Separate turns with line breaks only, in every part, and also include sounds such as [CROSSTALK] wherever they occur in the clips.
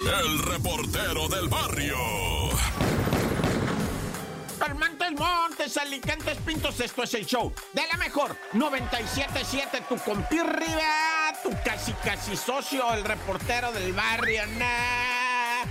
el reportero del barrio.
Montes, Montes, Alicantes, Pintos, esto es el show de la mejor 977, tu compirriba, tu casi casi socio, el reportero del barrio, nah.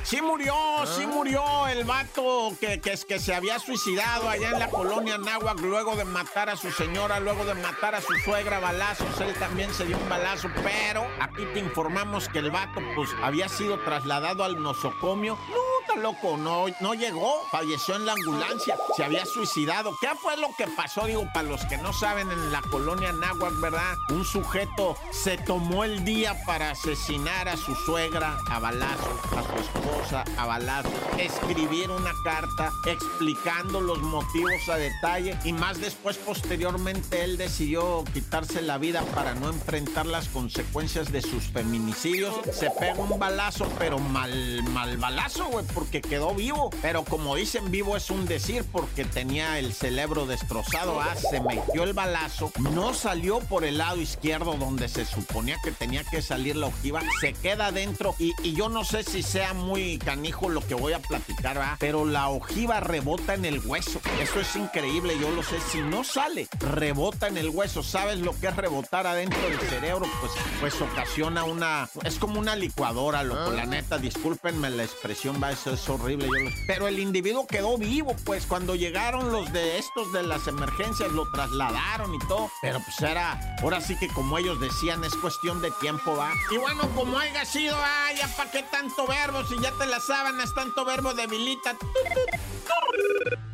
Sí murió, sí murió el vato que, que, que se había suicidado allá en la colonia Náhuac luego de matar a su señora, luego de matar a su suegra balazos. Él también se dio un balazo, pero aquí te informamos que el vato pues había sido trasladado al nosocomio. No, loco, no, no llegó, falleció en la ambulancia, se había suicidado. ¿Qué fue lo que pasó? Digo, para los que no saben, en la colonia Náhuac, ¿verdad? Un sujeto se tomó el día para asesinar a su suegra a balazos, a su esposa a balazos, escribir una carta explicando los motivos a detalle y más después, posteriormente, él decidió quitarse la vida para no enfrentar las consecuencias de sus feminicidios. Se pega un balazo, pero mal, mal balazo, güey, porque quedó vivo. Pero como dicen, vivo es un decir porque tenía el cerebro destrozado. Ah, se metió el balazo, no salió por el lado izquierdo donde se suponía que tenía que salir la ojiva, se queda adentro y, yo no sé si sea muy canijo lo que voy a platicar, ¿verdad? pero la ojiva rebota en el hueso. Eso es increíble, yo lo sé. Si no sale, rebota en el hueso. ¿Sabes lo que es rebotar adentro del cerebro? Pues, pues ocasiona una... Es como una licuadora, loco. La neta, discúlpenme la expresión, va, eso es horrible. Yo lo- Pero el individuo quedó vivo, pues cuando llegaron los de estos de las emergencias, lo trasladaron y todo. Pero pues era, ahora sí que como ellos decían, es cuestión de tiempo, va. Y bueno, como haya sido, ah, ya pa' qué tanto verbo, si ya te las sábanas, tanto verbo debilita.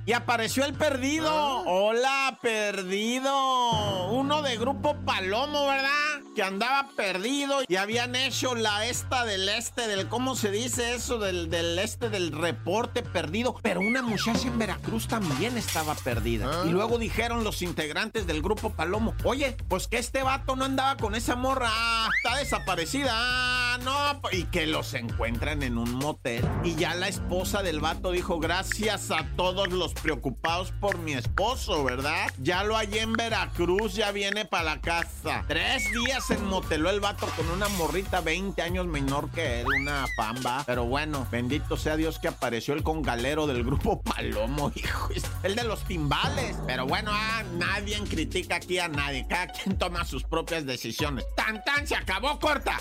Y apareció el perdido. Hola, perdido. Uno de grupo Palomo, ¿verdad? Que andaba perdido y habían hecho la esta del este, del, ¿cómo se dice eso? Del, del este del reporte perdido. Pero una muchacha en Veracruz también estaba perdida. Y luego dijeron los integrantes del grupo Palomo, oye, pues que este vato no andaba con esa morra. Ah, está desaparecida. Ah, no. Y que los encuentran en un motel. Y ya la esposa del vato dijo, gracias a todos los preocupados por mi esposo, ¿verdad? Ya lo hallé en Veracruz, ya viene para la casa. Tres días en moteló el vato con una morrita 20 años menor que él, una pamba. Pero bueno, bendito sea Dios que apareció el congalero del grupo [LAUGHS] Palomo, hijo. El de los timbales. Pero bueno, ah, nadie critica aquí a nadie. Cada quien toma sus propias decisiones. ¡Tan, tan! ¡Se acabó, corta!